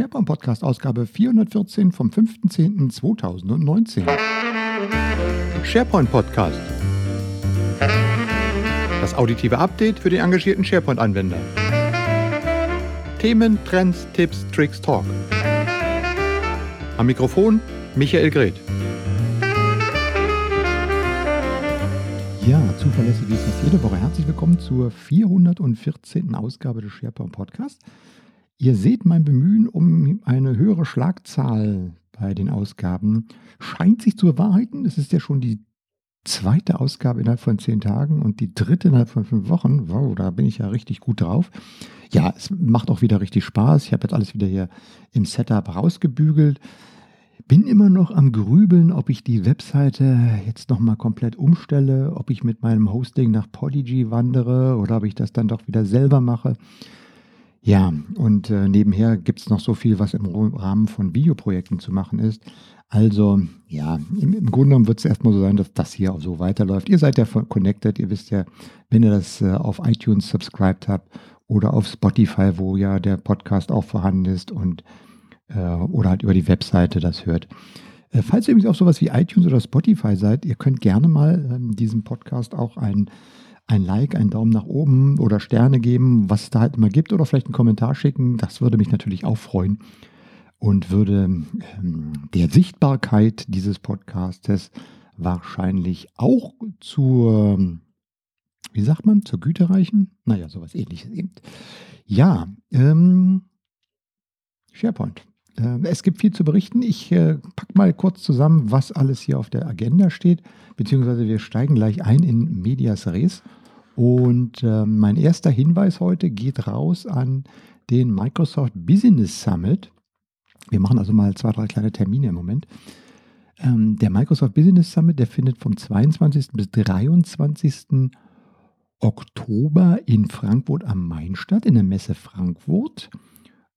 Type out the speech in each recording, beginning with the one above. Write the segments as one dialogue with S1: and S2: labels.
S1: SharePoint Podcast Ausgabe 414 vom 5.10.2019. SharePoint Podcast. Das auditive Update für den engagierten SharePoint-Anwender. Themen, Trends, Tipps, Tricks, Talk. Am Mikrofon Michael Greth. Ja, zuverlässig wie fast jede Woche. Herzlich willkommen zur 414. Ausgabe des SharePoint Podcasts. Ihr seht mein Bemühen um eine höhere Schlagzahl bei den Ausgaben scheint sich zu bewahrheiten. Es ist ja schon die zweite Ausgabe innerhalb von zehn Tagen und die dritte innerhalb von fünf Wochen. Wow, da bin ich ja richtig gut drauf. Ja, es macht auch wieder richtig Spaß. Ich habe jetzt alles wieder hier im Setup rausgebügelt. Bin immer noch am Grübeln, ob ich die Webseite jetzt nochmal komplett umstelle, ob ich mit meinem Hosting nach Podigy wandere oder ob ich das dann doch wieder selber mache. Ja, und äh, nebenher gibt es noch so viel, was im Rahmen von Videoprojekten zu machen ist. Also, ja, im, im Grunde genommen wird es erstmal so sein, dass das hier auch so weiterläuft. Ihr seid ja connected, ihr wisst ja, wenn ihr das äh, auf iTunes subscribed habt oder auf Spotify, wo ja der Podcast auch vorhanden ist und äh, oder halt über die Webseite das hört. Äh, falls ihr übrigens auch sowas wie iTunes oder Spotify seid, ihr könnt gerne mal ähm, diesem Podcast auch ein ein Like, einen Daumen nach oben oder Sterne geben, was es da halt immer gibt oder vielleicht einen Kommentar schicken. Das würde mich natürlich auch freuen und würde ähm, der Sichtbarkeit dieses Podcastes wahrscheinlich auch zur, wie sagt man, zur Güte reichen. Naja, sowas ähnliches eben. Ja, ähm, SharePoint. Äh, es gibt viel zu berichten. Ich äh, packe mal kurz zusammen, was alles hier auf der Agenda steht, beziehungsweise wir steigen gleich ein in Medias Res. Und äh, mein erster Hinweis heute geht raus an den Microsoft Business Summit. Wir machen also mal zwei, drei kleine Termine im Moment. Ähm, der Microsoft Business Summit, der findet vom 22. bis 23. Oktober in Frankfurt am Main statt, in der Messe Frankfurt.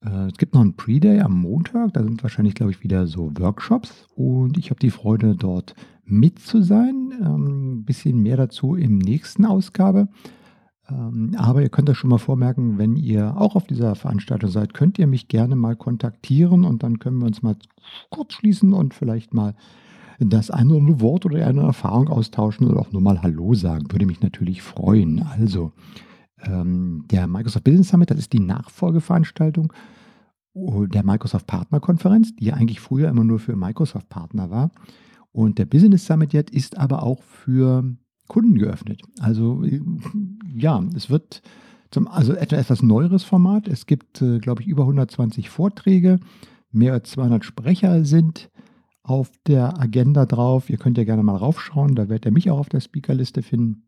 S1: Äh, es gibt noch einen Pre-Day am Montag, da sind wahrscheinlich, glaube ich, wieder so Workshops und ich habe die Freude, dort mit zu sein. Ein ähm, bisschen mehr dazu im nächsten Ausgabe. Ähm, aber ihr könnt das schon mal vormerken, wenn ihr auch auf dieser Veranstaltung seid, könnt ihr mich gerne mal kontaktieren und dann können wir uns mal kurz schließen und vielleicht mal das eine oder andere Wort oder eine Erfahrung austauschen oder auch nur mal Hallo sagen. Würde mich natürlich freuen. Also, ähm, der Microsoft Business Summit, das ist die Nachfolgeveranstaltung der Microsoft Partnerkonferenz, die ja eigentlich früher immer nur für Microsoft Partner war. Und der Business Summit jetzt ist aber auch für Kunden geöffnet. Also ja, es wird zum, also etwas neueres Format. Es gibt, äh, glaube ich, über 120 Vorträge. Mehr als 200 Sprecher sind auf der Agenda drauf. Ihr könnt ja gerne mal raufschauen. Da werdet ihr mich auch auf der Speakerliste finden.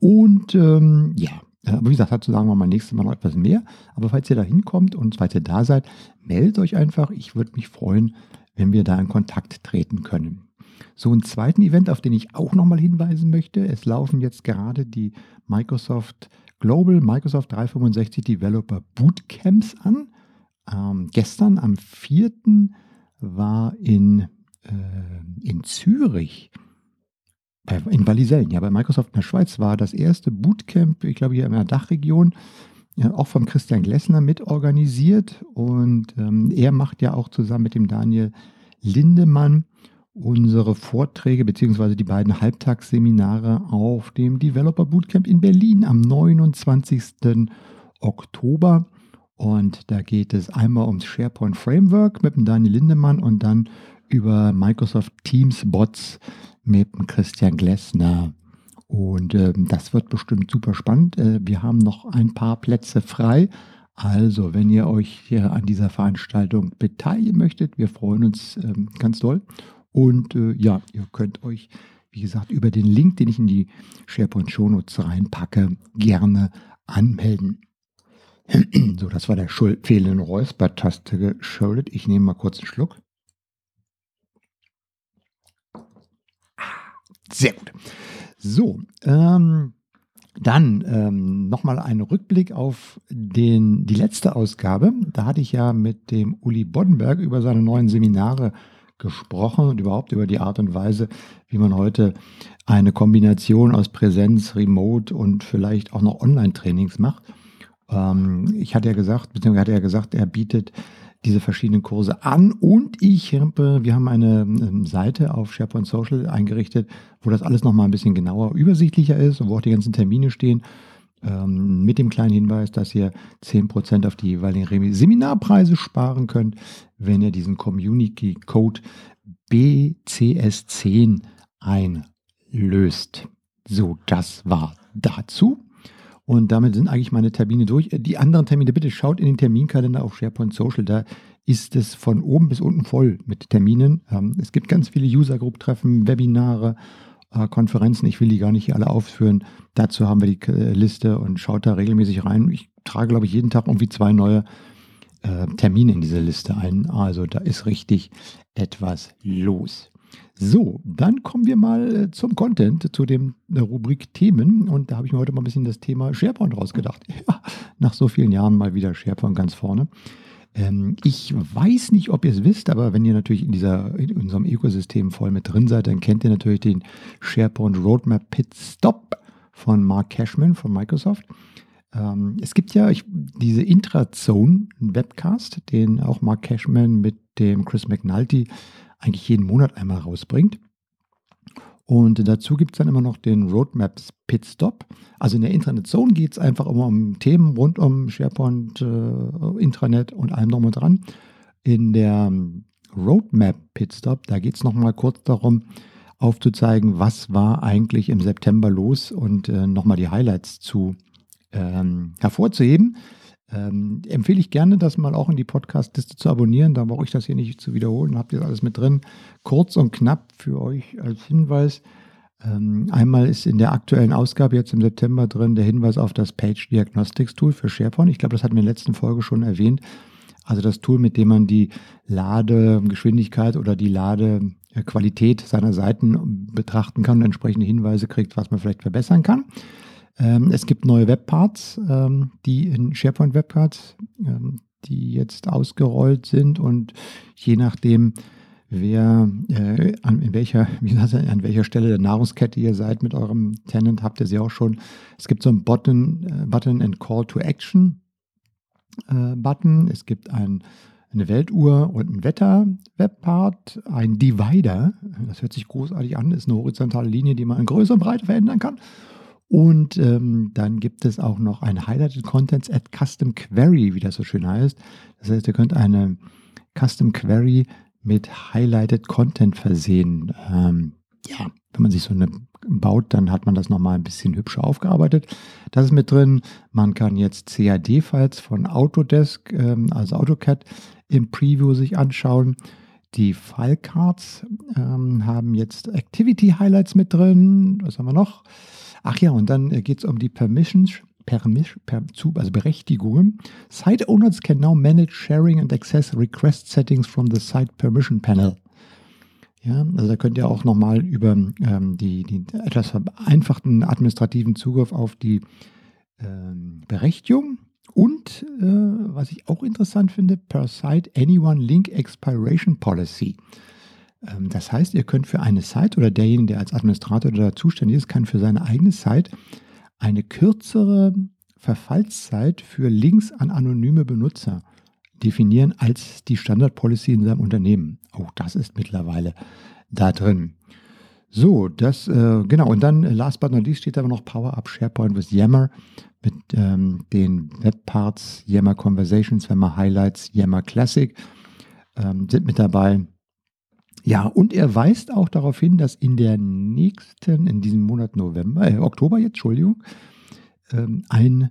S1: Und ähm, ja, aber wie gesagt, dazu sagen wir mal nächstes Mal noch etwas mehr. Aber falls ihr da hinkommt und falls ihr da seid, meldet euch einfach. Ich würde mich freuen, wenn wir da in Kontakt treten können. So einen zweiten Event, auf den ich auch nochmal hinweisen möchte. Es laufen jetzt gerade die Microsoft Global Microsoft 365 Developer Bootcamps an. Ähm, gestern am 4. war in, äh, in Zürich in Wallisellen, ja, bei Microsoft in der Schweiz war das erste Bootcamp, ich glaube hier in der Dachregion, ja, auch vom Christian Glessner mitorganisiert. Und ähm, er macht ja auch zusammen mit dem Daniel Lindemann unsere Vorträge bzw. die beiden Halbtagsseminare auf dem Developer Bootcamp in Berlin am 29. Oktober. Und da geht es einmal ums SharePoint Framework mit dem Daniel Lindemann und dann über Microsoft Teams Bots mit Christian Glessner. Und äh, das wird bestimmt super spannend. Äh, wir haben noch ein paar Plätze frei. Also, wenn ihr euch hier an dieser Veranstaltung beteiligen möchtet, wir freuen uns ähm, ganz doll. Und äh, ja, ihr könnt euch, wie gesagt, über den Link, den ich in die SharePoint Shownotes reinpacke, gerne anmelden. so, das war der fehlenden Räusper-Taste geschuldet. Ich nehme mal kurz einen Schluck. Sehr gut. So, ähm, dann ähm, nochmal ein Rückblick auf den, die letzte Ausgabe. Da hatte ich ja mit dem Uli Boddenberg über seine neuen Seminare gesprochen und überhaupt über die Art und Weise, wie man heute eine Kombination aus Präsenz, Remote und vielleicht auch noch Online-Trainings macht. Ähm, ich hatte ja gesagt, beziehungsweise hat er gesagt, er bietet diese verschiedenen Kurse an und ich wir haben eine ähm, Seite auf SharePoint Social eingerichtet, wo das alles nochmal ein bisschen genauer übersichtlicher ist und wo auch die ganzen Termine stehen. Ähm, mit dem kleinen Hinweis, dass ihr 10% auf die jeweiligen Seminarpreise sparen könnt, wenn ihr diesen Community Code BCS10 einlöst. So, das war dazu. Und damit sind eigentlich meine Termine durch. Die anderen Termine, bitte schaut in den Terminkalender auf SharePoint Social. Da ist es von oben bis unten voll mit Terminen. Ähm, es gibt ganz viele User-Group-Treffen, Webinare, äh, Konferenzen. Ich will die gar nicht hier alle aufführen. Dazu haben wir die äh, Liste und schaut da regelmäßig rein. Ich trage, glaube ich, jeden Tag irgendwie zwei neue äh, Termine in diese Liste ein. Also da ist richtig etwas los. So, dann kommen wir mal äh, zum Content, zu dem der Rubrik Themen. Und da habe ich mir heute mal ein bisschen das Thema SharePoint rausgedacht. Ja, nach so vielen Jahren mal wieder SharePoint ganz vorne. Ähm, ich weiß nicht, ob ihr es wisst, aber wenn ihr natürlich in, dieser, in unserem Ökosystem voll mit drin seid, dann kennt ihr natürlich den SharePoint Roadmap Pit Stop von Mark Cashman von Microsoft. Ähm, es gibt ja ich, diese Intrazone Webcast, den auch Mark Cashman mit dem Chris McNulty eigentlich jeden Monat einmal rausbringt. Und dazu gibt es dann immer noch den Roadmaps Pitstop. Also in der Intranet Zone geht es einfach immer um Themen rund um SharePoint, äh, Intranet und allem drum und dran. In der ähm, Roadmap Pitstop, da geht es nochmal kurz darum, aufzuzeigen, was war eigentlich im September los und äh, nochmal die Highlights zu ähm, hervorzuheben. Ähm, empfehle ich gerne, das mal auch in die Podcast-Liste zu abonnieren. Da brauche ich das hier nicht zu wiederholen. Habt ihr alles mit drin. Kurz und knapp für euch als Hinweis. Ähm, einmal ist in der aktuellen Ausgabe jetzt im September drin der Hinweis auf das Page Diagnostics Tool für SharePoint. Ich glaube, das hatten wir in der letzten Folge schon erwähnt. Also das Tool, mit dem man die Ladegeschwindigkeit oder die Ladequalität seiner Seiten betrachten kann und entsprechende Hinweise kriegt, was man vielleicht verbessern kann. Ähm, es gibt neue Webparts, ähm, die in SharePoint Webparts, ähm, die jetzt ausgerollt sind und je nachdem, wer äh, an, in welcher, wie gesagt, an welcher Stelle der Nahrungskette ihr seid mit eurem Tenant, habt ihr sie auch schon. Es gibt so einen Button, äh, Button and Call to Action äh, Button. Es gibt ein, eine Weltuhr und ein Wetter-Webpart, ein Divider. Das hört sich großartig an, ist eine horizontale Linie, die man in Größe und Breite verändern kann. Und ähm, dann gibt es auch noch ein Highlighted Contents at Custom Query, wie das so schön heißt. Das heißt, ihr könnt eine Custom Query mit Highlighted Content versehen. Ähm, ja, wenn man sich so eine baut, dann hat man das nochmal ein bisschen hübscher aufgearbeitet. Das ist mit drin. Man kann jetzt CAD-Files von Autodesk, ähm, also AutoCAD, im Preview sich anschauen. Die Filecards ähm, haben jetzt Activity Highlights mit drin. Was haben wir noch? Ach ja, und dann äh, geht es um die Permissions, Permis, per, also Berechtigungen. Site owners can now manage sharing and access request settings from the Site Permission Panel. Ja, also da könnt ihr auch nochmal über ähm, die, die etwas vereinfachten administrativen Zugriff auf die ähm, Berechtigung und äh, was ich auch interessant finde, per Site Anyone Link Expiration Policy. Ähm, das heißt, ihr könnt für eine Site oder derjenige, der als Administrator da zuständig ist, kann für seine eigene Site eine kürzere Verfallszeit für Links an anonyme Benutzer definieren als die Standard-Policy in seinem Unternehmen. Auch das ist mittlerweile da drin. So, das, äh, genau, und dann äh, last but not least steht aber noch Power Up SharePoint with Yammer mit ähm, den Webparts, Yammer Conversations, Yammer Highlights, Yammer Classic ähm, sind mit dabei. Ja, und er weist auch darauf hin, dass in der nächsten, in diesem Monat November, äh, Oktober jetzt, Entschuldigung, ähm, ein,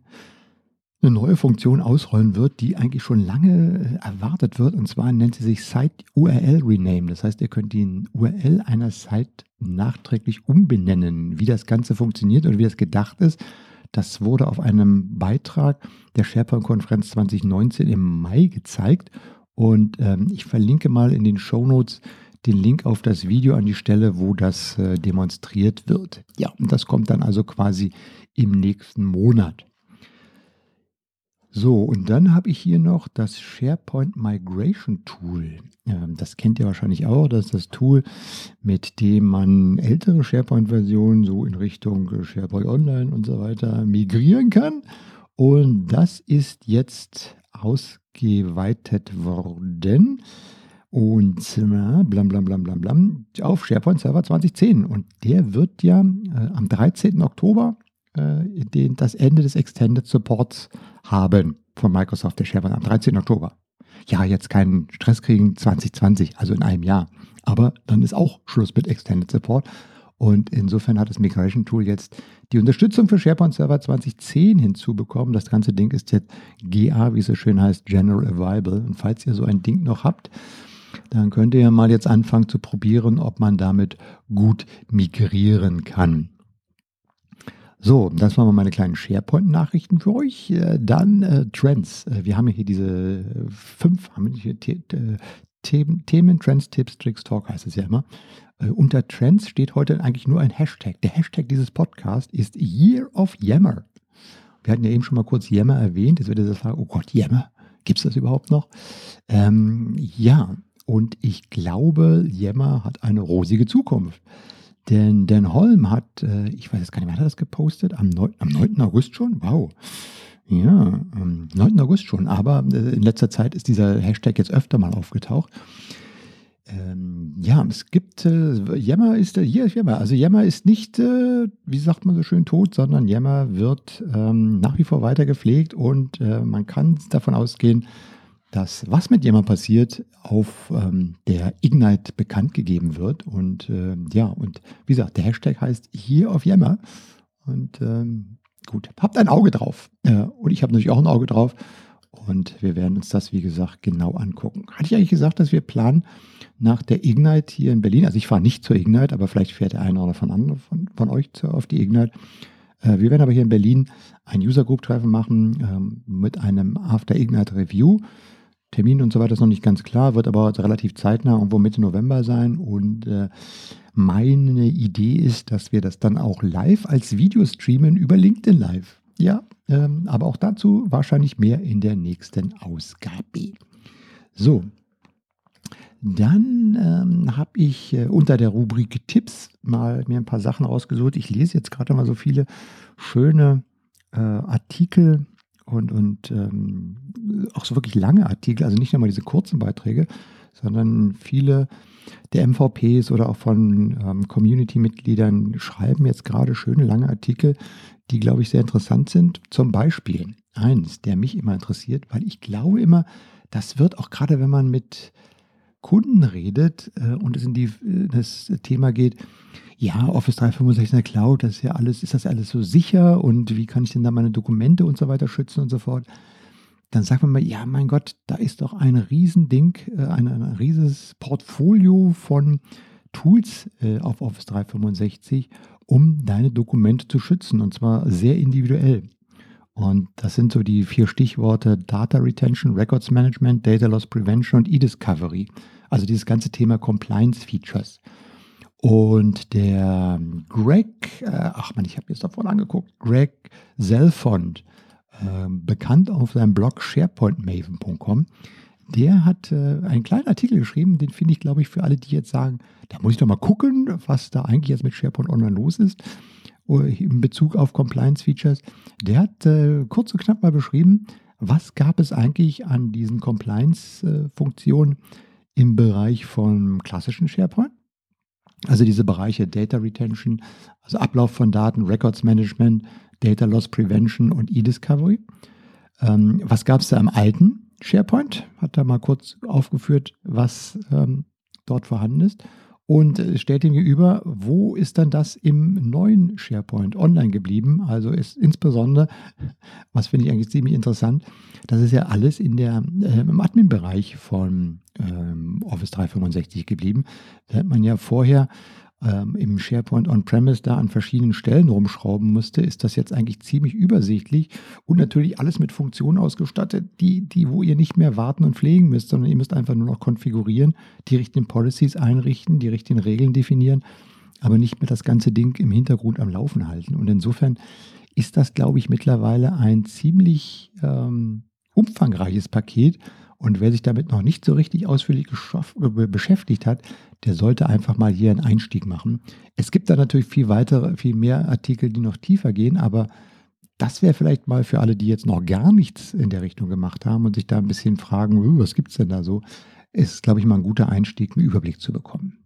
S1: eine neue Funktion ausrollen wird, die eigentlich schon lange äh, erwartet wird. Und zwar nennt sie sich Site URL Rename. Das heißt, ihr könnt die URL einer Site nachträglich umbenennen. Wie das Ganze funktioniert und wie das gedacht ist, das wurde auf einem Beitrag der SharePoint-Konferenz 2019 im Mai gezeigt. Und ähm, ich verlinke mal in den Show Notes den Link auf das Video an die Stelle, wo das äh, demonstriert wird. Ja, und das kommt dann also quasi im nächsten Monat. So, und dann habe ich hier noch das SharePoint Migration Tool. Ähm, das kennt ihr wahrscheinlich auch. Das ist das Tool, mit dem man ältere SharePoint-Versionen so in Richtung SharePoint Online und so weiter migrieren kann. Und das ist jetzt ausgeweitet worden. Und äh, blam blam blam blam blam auf SharePoint Server 2010. Und der wird ja äh, am 13. Oktober äh, den, das Ende des Extended Supports haben von Microsoft, der SharePoint am 13. Oktober. Ja, jetzt keinen Stress kriegen 2020, also in einem Jahr. Aber dann ist auch Schluss mit Extended Support. Und insofern hat das Migration Tool jetzt die Unterstützung für SharePoint Server 2010 hinzubekommen. Das ganze Ding ist jetzt GA, wie es so schön heißt, General Available. Und falls ihr so ein Ding noch habt, dann könnt ihr mal jetzt anfangen zu probieren, ob man damit gut migrieren kann. So, das waren meine kleinen SharePoint-Nachrichten für euch. Äh, dann äh, Trends. Äh, wir haben hier diese fünf haben wir hier Themen, Themen, Trends, Tipps, Tricks, Talk heißt es ja immer. Äh, unter Trends steht heute eigentlich nur ein Hashtag. Der Hashtag dieses Podcasts ist Year of Yammer. Wir hatten ja eben schon mal kurz Yammer erwähnt. Jetzt wird ihr sagen, oh Gott, Yammer, gibt es das überhaupt noch? Ähm, ja, und ich glaube, Yammer hat eine rosige Zukunft. Denn Dan Holm hat, äh, ich weiß jetzt gar nicht, wer hat das gepostet? Am 9, am 9. August schon? Wow. Ja, am 9. August schon. Aber äh, in letzter Zeit ist dieser Hashtag jetzt öfter mal aufgetaucht. Ähm, ja, es gibt, äh, Yammer ist, äh, hier ist Yammer. Also Yammer ist nicht, äh, wie sagt man so schön, tot, sondern Yammer wird ähm, nach wie vor weiter gepflegt und äh, man kann davon ausgehen, dass was mit Yammer passiert, auf ähm, der Ignite bekannt gegeben wird. Und äh, ja, und wie gesagt, der Hashtag heißt hier auf Yammer. Und ähm, gut, habt ein Auge drauf. Äh, und ich habe natürlich auch ein Auge drauf. Und wir werden uns das, wie gesagt, genau angucken. Hatte ich eigentlich gesagt, dass wir planen, nach der Ignite hier in Berlin, also ich fahre nicht zur Ignite, aber vielleicht fährt der eine oder von, anderen, von, von euch zu, auf die Ignite. Äh, wir werden aber hier in Berlin ein User Group Treffen machen ähm, mit einem After Ignite Review. Termin und so weiter ist noch nicht ganz klar, wird aber relativ zeitnah irgendwo Mitte November sein. Und äh, meine Idee ist, dass wir das dann auch live als Video streamen über LinkedIn Live. Ja, ähm, aber auch dazu wahrscheinlich mehr in der nächsten Ausgabe. So, dann ähm, habe ich äh, unter der Rubrik Tipps mal mir ein paar Sachen rausgesucht. Ich lese jetzt gerade mal so viele schöne äh, Artikel und, und ähm, auch so wirklich lange Artikel, also nicht nur mal diese kurzen Beiträge, sondern viele der MVPs oder auch von ähm, Community-Mitgliedern schreiben jetzt gerade schöne lange Artikel, die, glaube ich, sehr interessant sind. Zum Beispiel eins, der mich immer interessiert, weil ich glaube immer, das wird auch gerade, wenn man mit Kunden redet äh, und es in die, äh, das Thema geht, ja, Office 365 in der Cloud, das ist ja alles, ist das alles so sicher und wie kann ich denn da meine Dokumente und so weiter schützen und so fort, dann sagt man mal, ja, mein Gott, da ist doch ein Riesending, äh, ein, ein rieses Portfolio von Tools äh, auf Office 365, um deine Dokumente zu schützen und zwar sehr individuell. Und das sind so die vier Stichworte Data Retention, Records Management, Data Loss Prevention und E-Discovery. Also dieses ganze Thema Compliance Features. Und der Greg, äh, ach man, ich habe jetzt davon angeguckt, Greg Selfond, äh, bekannt auf seinem Blog sharepointmaven.com, der hat äh, einen kleinen Artikel geschrieben, den finde ich, glaube ich, für alle, die jetzt sagen, da muss ich doch mal gucken, was da eigentlich jetzt mit SharePoint Online los ist in Bezug auf Compliance-Features. Der hat äh, kurz und knapp mal beschrieben, was gab es eigentlich an diesen Compliance-Funktionen im Bereich von klassischen SharePoint? Also diese Bereiche Data Retention, also Ablauf von Daten, Records Management, Data Loss Prevention und E-Discovery. Ähm, was gab es da im alten SharePoint? Hat er mal kurz aufgeführt, was ähm, dort vorhanden ist und stellt ihm gegenüber, wo ist dann das im neuen SharePoint online geblieben? Also ist insbesondere, was finde ich eigentlich ziemlich interessant, das ist ja alles in der, äh, im Admin-Bereich von ähm, Office 365 geblieben. Da hat man ja vorher ähm, im SharePoint On-Premise da an verschiedenen Stellen rumschrauben musste, ist das jetzt eigentlich ziemlich übersichtlich und natürlich alles mit Funktionen ausgestattet, die, die, wo ihr nicht mehr warten und pflegen müsst, sondern ihr müsst einfach nur noch konfigurieren, die richtigen Policies einrichten, die richtigen Regeln definieren, aber nicht mehr das ganze Ding im Hintergrund am Laufen halten. Und insofern ist das, glaube ich, mittlerweile ein ziemlich ähm, umfangreiches Paket und wer sich damit noch nicht so richtig ausführlich beschäftigt hat, der sollte einfach mal hier einen Einstieg machen. Es gibt da natürlich viel weitere, viel mehr Artikel, die noch tiefer gehen, aber das wäre vielleicht mal für alle, die jetzt noch gar nichts in der Richtung gemacht haben und sich da ein bisschen fragen, was gibt es denn da so, ist, glaube ich, mal ein guter Einstieg, einen Überblick zu bekommen.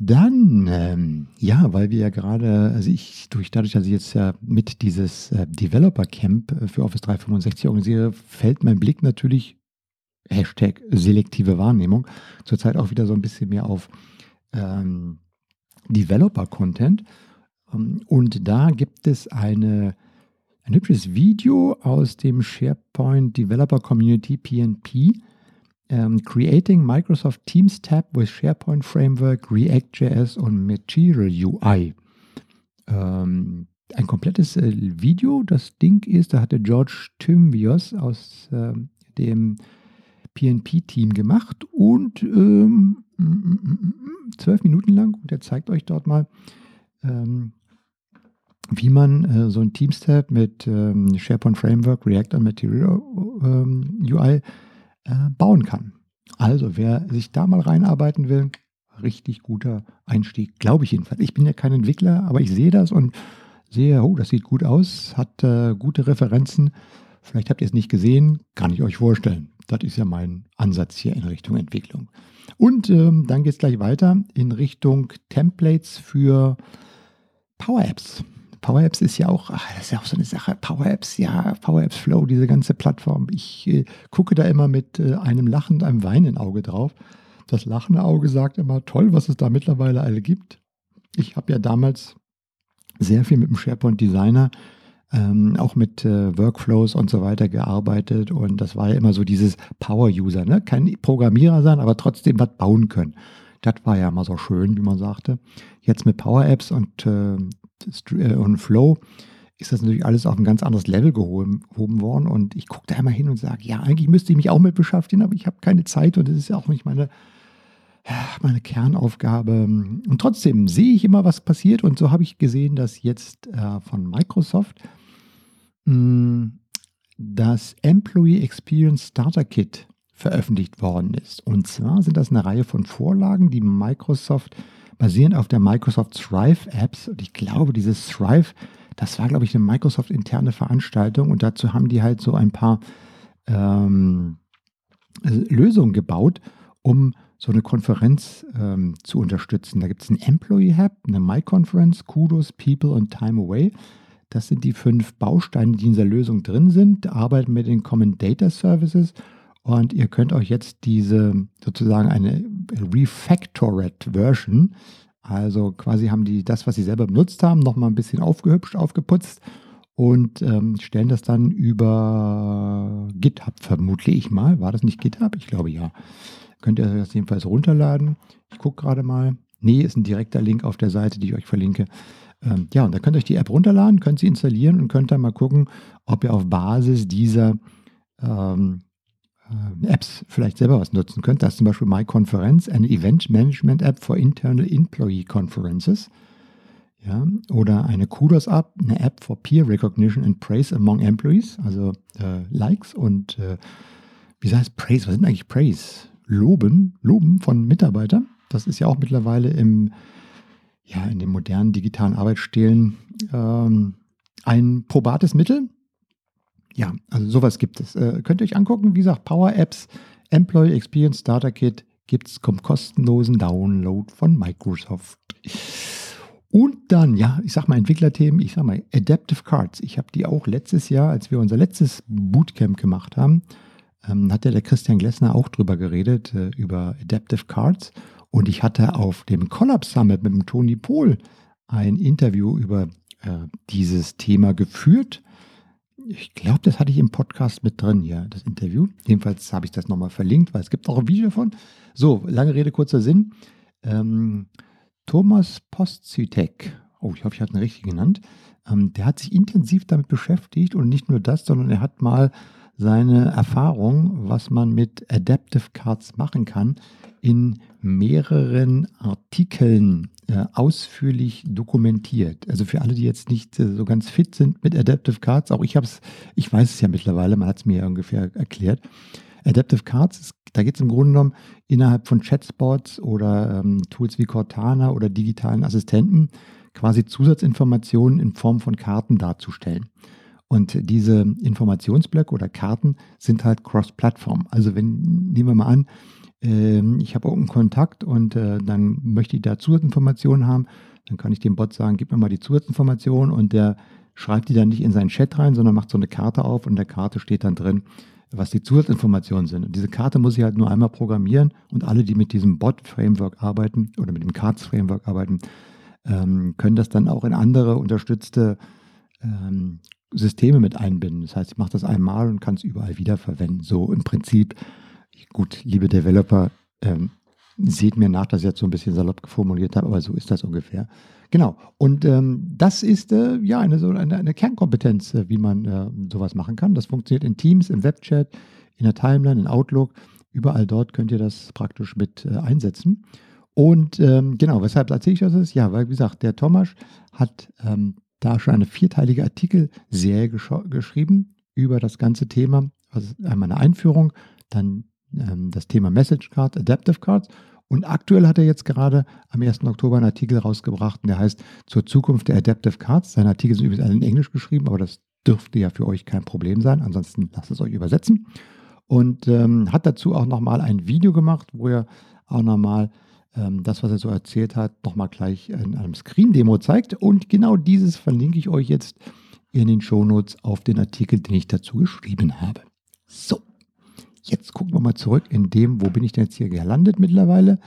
S1: Dann, ähm, ja, weil wir ja gerade, also ich, durch, dadurch, dass ich jetzt ja mit dieses äh, Developer Camp äh, für Office 365 organisiere, fällt mein Blick natürlich, Hashtag selektive Wahrnehmung, zurzeit auch wieder so ein bisschen mehr auf ähm, Developer-Content. Ähm, und da gibt es eine, ein hübsches Video aus dem SharePoint Developer Community PNP. Ähm, creating Microsoft Teams Tab with SharePoint Framework, React.js und Material UI. Ähm, ein komplettes äh, Video. Das Ding ist, da hatte George Tymbios aus äh, dem PNP-Team gemacht und ähm, zwölf Minuten lang. Und er zeigt euch dort mal, ähm, wie man äh, so ein Teams-Tab mit ähm, SharePoint Framework, React und Material ähm, UI äh, bauen kann. Also wer sich da mal reinarbeiten will, richtig guter Einstieg, glaube ich jedenfalls. Ich bin ja kein Entwickler, aber ich sehe das und sehe, oh, das sieht gut aus, hat äh, gute Referenzen. Vielleicht habt ihr es nicht gesehen, kann ich euch vorstellen. Das ist ja mein Ansatz hier in Richtung Entwicklung. Und ähm, dann geht es gleich weiter in Richtung Templates für Power Apps. Power Apps ist ja auch, ach, das ist ja auch so eine Sache. Power Apps, ja, Power Apps Flow, diese ganze Plattform. Ich äh, gucke da immer mit äh, einem lachenden, einem weinenden Auge drauf. Das lachende Auge sagt immer, toll, was es da mittlerweile alle gibt. Ich habe ja damals sehr viel mit dem SharePoint Designer ähm, auch mit äh, Workflows und so weiter gearbeitet. Und das war ja immer so dieses Power-User, ne? Kein Programmierer sein, aber trotzdem was bauen können. Das war ja immer so schön, wie man sagte. Jetzt mit Power Apps und, äh, und Flow ist das natürlich alles auf ein ganz anderes Level gehoben, worden. Und ich gucke da immer hin und sage, ja, eigentlich müsste ich mich auch mit beschäftigen, aber ich habe keine Zeit und das ist ja auch nicht meine, meine Kernaufgabe. Und trotzdem sehe ich immer, was passiert. Und so habe ich gesehen, dass jetzt äh, von Microsoft hm, das Employee Experience Starter Kit veröffentlicht worden ist. Und zwar sind das eine Reihe von Vorlagen, die Microsoft basierend auf der Microsoft Thrive Apps. Und ich glaube, dieses Thrive, das war, glaube ich, eine Microsoft interne Veranstaltung. Und dazu haben die halt so ein paar ähm, Lösungen gebaut, um so eine Konferenz ähm, zu unterstützen. Da gibt es ein Employee Hub, eine MyConference, Kudos, People und Time Away. Das sind die fünf Bausteine, die in dieser Lösung drin sind. Arbeiten mit den Common Data Services und ihr könnt euch jetzt diese sozusagen eine Refactored Version, also quasi haben die das, was sie selber benutzt haben, nochmal ein bisschen aufgehübscht, aufgeputzt und ähm, stellen das dann über GitHub, vermute ich mal. War das nicht GitHub? Ich glaube ja. Könnt ihr das jedenfalls runterladen. Ich gucke gerade mal. Nee, ist ein direkter Link auf der Seite, die ich euch verlinke. Ähm, ja, und da könnt ihr euch die App runterladen, könnt sie installieren und könnt dann mal gucken, ob ihr auf Basis dieser ähm, äh, Apps vielleicht selber was nutzen könnt. Das ist zum Beispiel MyConference, eine Event Management App for Internal Employee Conferences. Ja, oder eine Kudos App, eine App for Peer Recognition and Praise among Employees, also äh, Likes und äh, wie heißt Praise? Was sind eigentlich Praise? Loben, Loben von Mitarbeitern. Das ist ja auch mittlerweile im ja, in den modernen digitalen Arbeitsstellen ähm, ein probates Mittel. Ja, also sowas gibt es. Äh, könnt ihr euch angucken. Wie gesagt, Power Apps, Employee Experience Starter Kit gibt es zum kostenlosen Download von Microsoft. Und dann, ja, ich sag mal Entwicklerthemen, ich sag mal Adaptive Cards. Ich habe die auch letztes Jahr, als wir unser letztes Bootcamp gemacht haben, ähm, hat ja der Christian Glessner auch drüber geredet, äh, über Adaptive Cards. Und ich hatte auf dem Collab Summit mit dem Tony Pohl ein Interview über äh, dieses Thema geführt. Ich glaube, das hatte ich im Podcast mit drin, ja, das Interview. Jedenfalls habe ich das nochmal verlinkt, weil es gibt auch ein Video davon. So, lange Rede, kurzer Sinn. Ähm, Thomas Postzitek, oh, ich hoffe, ich habe ihn richtig genannt, ähm, der hat sich intensiv damit beschäftigt und nicht nur das, sondern er hat mal seine Erfahrung, was man mit Adaptive Cards machen kann, in mehreren Artikeln äh, ausführlich dokumentiert. Also für alle, die jetzt nicht äh, so ganz fit sind mit Adaptive Cards, auch ich habe es, ich weiß es ja mittlerweile, man hat es mir ja ungefähr erklärt. Adaptive Cards, da geht es im Grunde genommen innerhalb von Chatspots oder ähm, Tools wie Cortana oder digitalen Assistenten, quasi Zusatzinformationen in Form von Karten darzustellen. Und diese Informationsblöcke oder Karten sind halt cross-Plattform. Also wenn, nehmen wir mal an, äh, ich habe irgendeinen Kontakt und äh, dann möchte ich da Zusatzinformationen haben, dann kann ich dem Bot sagen, gib mir mal die Zusatzinformationen und der schreibt die dann nicht in seinen Chat rein, sondern macht so eine Karte auf und in der Karte steht dann drin, was die Zusatzinformationen sind. Und diese Karte muss ich halt nur einmal programmieren und alle, die mit diesem Bot-Framework arbeiten oder mit dem Cards-Framework arbeiten, ähm, können das dann auch in andere unterstützte ähm, Systeme mit einbinden. Das heißt, ich mache das einmal und kann es überall wiederverwenden. So im Prinzip, gut, liebe Developer, ähm, seht mir nach, dass ich jetzt so ein bisschen salopp formuliert habe, aber so ist das ungefähr. Genau. Und ähm, das ist äh, ja eine, so eine, eine Kernkompetenz, äh, wie man äh, sowas machen kann. Das funktioniert in Teams, im Webchat, in der Timeline, in Outlook. Überall dort könnt ihr das praktisch mit äh, einsetzen. Und ähm, genau, weshalb erzähle ich das? Ja, weil, wie gesagt, der Thomas hat ähm, da schon eine vierteilige Artikelserie gesch geschrieben über das ganze Thema. Also einmal eine Einführung, dann ähm, das Thema Message Cards, Adaptive Cards. Und aktuell hat er jetzt gerade am 1. Oktober einen Artikel rausgebracht, der heißt Zur Zukunft der Adaptive Cards. Seine Artikel sind übrigens alle in Englisch geschrieben, aber das dürfte ja für euch kein Problem sein. Ansonsten lasst es euch übersetzen. Und ähm, hat dazu auch nochmal ein Video gemacht, wo er auch nochmal ähm, das, was er so erzählt hat, nochmal gleich in einem Screen-Demo zeigt. Und genau dieses verlinke ich euch jetzt in den Shownotes auf den Artikel, den ich dazu geschrieben habe. So, jetzt gucken wir mal zurück in dem, wo bin ich denn jetzt hier gelandet mittlerweile.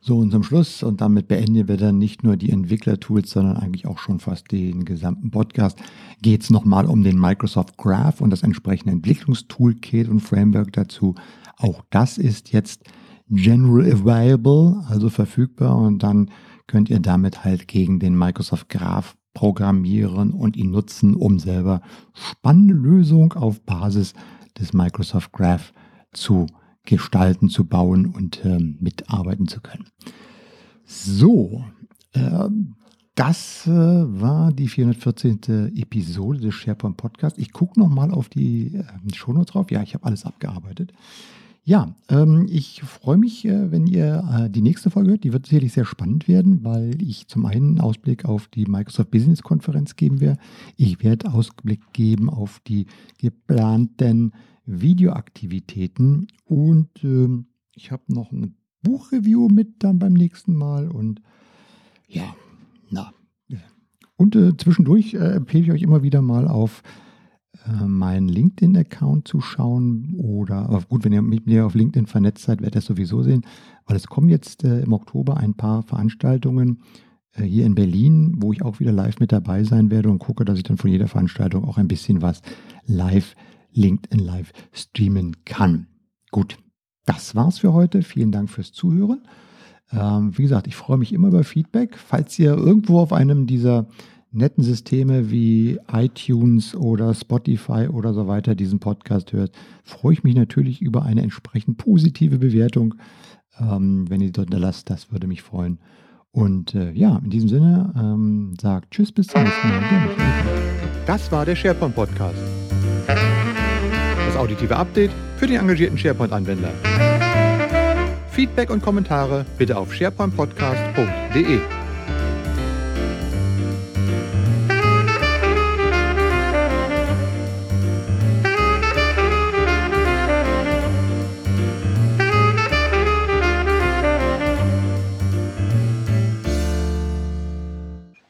S1: So, und zum Schluss, und damit beenden wir dann nicht nur die Entwickler-Tools, sondern eigentlich auch schon fast den gesamten Podcast, geht es nochmal um den Microsoft Graph und das entsprechende Entwicklungstoolkit und Framework dazu. Auch das ist jetzt general available, also verfügbar und dann könnt ihr damit halt gegen den Microsoft Graph programmieren und ihn nutzen, um selber spannende Lösungen auf Basis des Microsoft Graph zu gestalten, zu bauen und äh, mitarbeiten zu können. So, äh, das äh, war die 414. Episode des SharePoint Podcasts. Ich gucke nochmal auf die äh, Shownotes drauf. Ja, ich habe alles abgearbeitet. Ja, ähm, ich freue mich, äh, wenn ihr äh, die nächste Folge hört. Die wird sicherlich sehr spannend werden, weil ich zum einen Ausblick auf die Microsoft Business Konferenz geben werde. Ich werde Ausblick geben auf die geplanten Videoaktivitäten und ähm, ich habe noch ein Buchreview mit dann beim nächsten Mal und ja, na. Und äh, zwischendurch äh, empfehle ich euch immer wieder mal auf meinen LinkedIn-Account zu schauen oder, gut, wenn ihr mit mir auf LinkedIn vernetzt seid, werdet ihr das sowieso sehen, weil es kommen jetzt äh, im Oktober ein paar Veranstaltungen äh, hier in Berlin, wo ich auch wieder live mit dabei sein werde und gucke, dass ich dann von jeder Veranstaltung auch ein bisschen was live, LinkedIn live streamen kann. Gut, das war's für heute. Vielen Dank fürs Zuhören. Ähm, wie gesagt, ich freue mich immer über Feedback. Falls ihr irgendwo auf einem dieser netten Systeme wie iTunes oder Spotify oder so weiter diesen Podcast hört, freue ich mich natürlich über eine entsprechend positive Bewertung. Ähm, wenn ihr dort lasst, das würde mich freuen. Und äh, ja, in diesem Sinne, ähm, sagt Tschüss, bis zum nächsten Mal.
S2: Das war der SharePoint Podcast. Das auditive Update für den engagierten SharePoint-Anwender. Feedback und Kommentare bitte auf sharepointpodcast.de.